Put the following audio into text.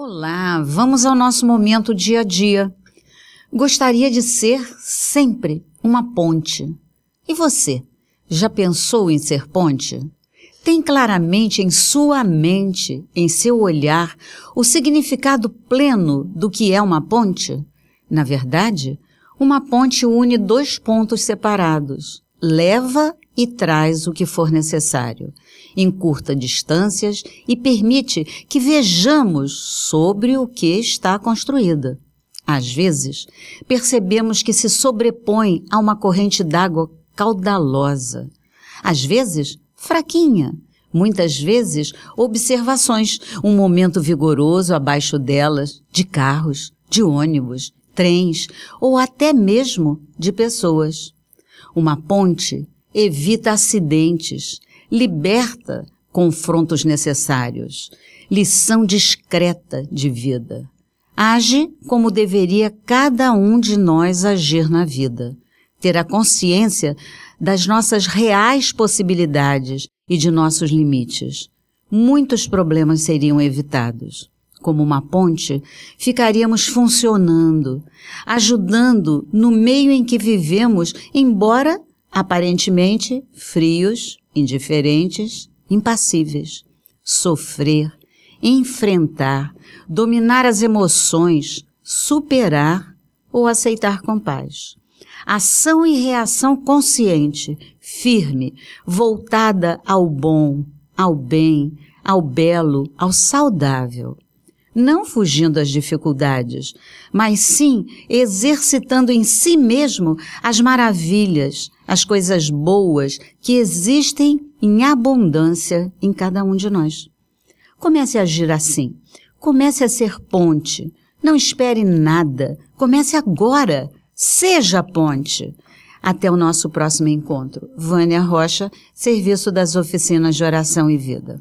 Olá, vamos ao nosso momento dia a dia. Gostaria de ser sempre uma ponte. E você, já pensou em ser ponte? Tem claramente em sua mente, em seu olhar, o significado pleno do que é uma ponte? Na verdade, uma ponte une dois pontos separados, leva e traz o que for necessário, encurta distâncias e permite que vejamos sobre o que está construída. Às vezes, percebemos que se sobrepõe a uma corrente d'água caudalosa. Às vezes, fraquinha. Muitas vezes, observações, um momento vigoroso abaixo delas, de carros, de ônibus, trens ou até mesmo de pessoas. Uma ponte evita acidentes, liberta confrontos necessários, lição discreta de vida. Age como deveria cada um de nós agir na vida. Ter a consciência das nossas reais possibilidades e de nossos limites. Muitos problemas seriam evitados. Como uma ponte, ficaríamos funcionando, ajudando no meio em que vivemos, embora aparentemente frios, indiferentes, impassíveis. Sofrer, enfrentar, dominar as emoções, superar ou aceitar com paz. Ação e reação consciente, firme, voltada ao bom, ao bem, ao belo, ao saudável não fugindo às dificuldades, mas sim exercitando em si mesmo as maravilhas, as coisas boas que existem em abundância em cada um de nós. Comece a agir assim. Comece a ser ponte. Não espere nada. Comece agora. Seja ponte. Até o nosso próximo encontro. Vânia Rocha, Serviço das Oficinas de Oração e Vida.